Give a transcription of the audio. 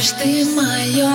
Знаешь, ты мое